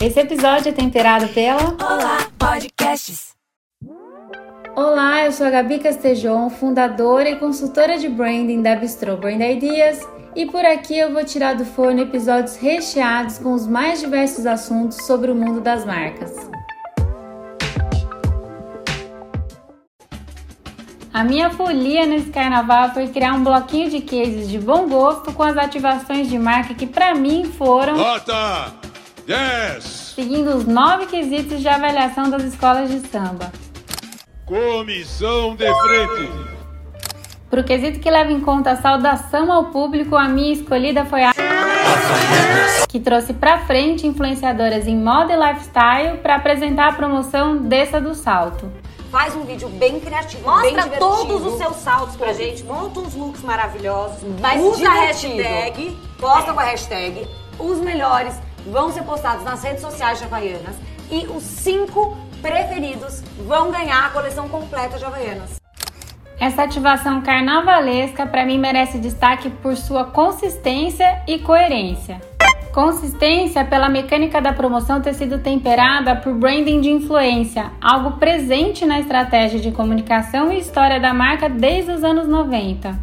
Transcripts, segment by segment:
Esse episódio é temperado pela Olá Podcasts. Olá, eu sou a Gabi Castejon, fundadora e consultora de branding da Bistro Brand Ideas, e por aqui eu vou tirar do forno episódios recheados com os mais diversos assuntos sobre o mundo das marcas. A minha folia nesse carnaval foi criar um bloquinho de cases de bom gosto com as ativações de marca que para mim foram Nota 10. seguindo os nove quesitos de avaliação das escolas de samba. Comissão de frente. Pro quesito que leva em conta a saudação ao público, a minha escolhida foi a que trouxe pra frente influenciadoras em moda e lifestyle para apresentar a promoção Desça do Salto. Faz um vídeo bem criativo, Mostra bem divertido. todos os seus saltos pra gente, monta uns looks maravilhosos, Mas usa a divertido. hashtag, Posta com a hashtag. Os melhores vão ser postados nas redes sociais de Havaianas. E os cinco preferidos vão ganhar a coleção completa de Havaianas. Essa ativação carnavalesca para mim merece destaque por sua consistência e coerência. Consistência pela mecânica da promoção ter sido temperada por branding de influência, algo presente na estratégia de comunicação e história da marca desde os anos 90.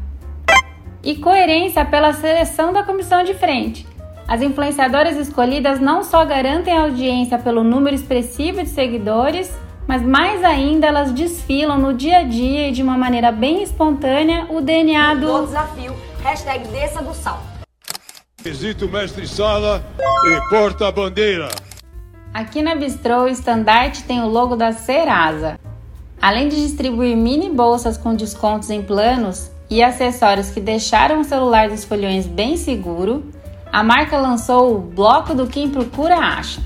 E coerência pela seleção da comissão de frente. As influenciadoras escolhidas não só garantem a audiência pelo número expressivo de seguidores, mas mais ainda elas desfilam no dia a dia e de uma maneira bem espontânea o DNA Do do desafio, hashtag desça do sal. Quesito mestre sala e porta-bandeira. Aqui na Bistrô, o estandarte tem o logo da Serasa. Além de distribuir mini bolsas com descontos em planos e acessórios que deixaram o celular dos folhões bem seguro, a marca lançou o Bloco do Quem Procura Acha.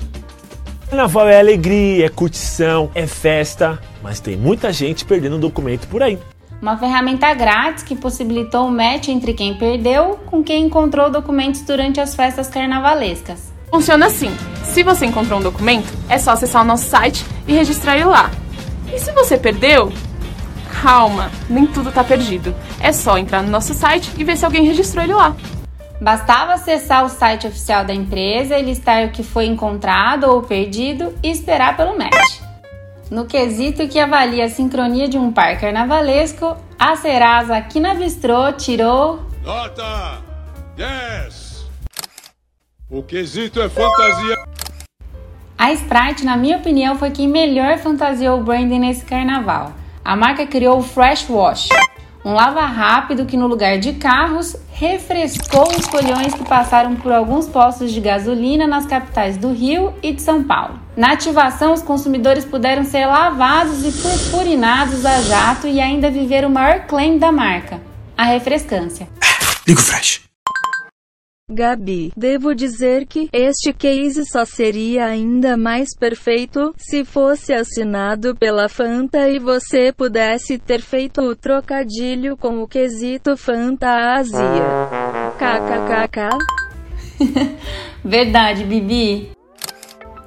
Carnaval é alegria, é curtição, é festa, mas tem muita gente perdendo documento por aí. Uma ferramenta grátis que possibilitou o match entre quem perdeu com quem encontrou documentos durante as festas carnavalescas. Funciona assim: se você encontrou um documento, é só acessar o nosso site e registrar ele lá. E se você perdeu? Calma, nem tudo tá perdido. É só entrar no nosso site e ver se alguém registrou ele lá. Bastava acessar o site oficial da empresa e listar o que foi encontrado ou perdido e esperar pelo match. No quesito que avalia a sincronia de um par carnavalesco, a Serasa aqui na Bistrô tirou Nota 10. O quesito é fantasia. A Sprite, na minha opinião, foi quem melhor fantasiou o branding nesse carnaval. A marca criou o Fresh Wash, um lava rápido que no lugar de carros refrescou os folhões que passaram por alguns postos de gasolina nas capitais do Rio e de São Paulo. Na ativação, os consumidores puderam ser lavados e purpurinados a jato e ainda viver o maior claim da marca, a refrescância. Liga o flash. Gabi, devo dizer que este case só seria ainda mais perfeito se fosse assinado pela Fanta e você pudesse ter feito o trocadilho com o quesito fantasia. KKKK. Verdade, Bibi.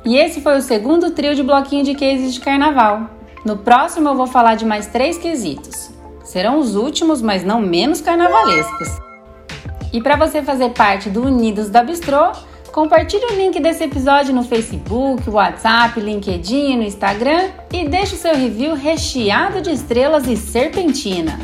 E esse foi o segundo trio de bloquinho de cases de carnaval. No próximo eu vou falar de mais três quesitos. Serão os últimos, mas não menos carnavalescos. E para você fazer parte do Unidos da Bistrô, compartilhe o link desse episódio no Facebook, WhatsApp, LinkedIn, no Instagram e deixe o seu review recheado de estrelas e serpentina.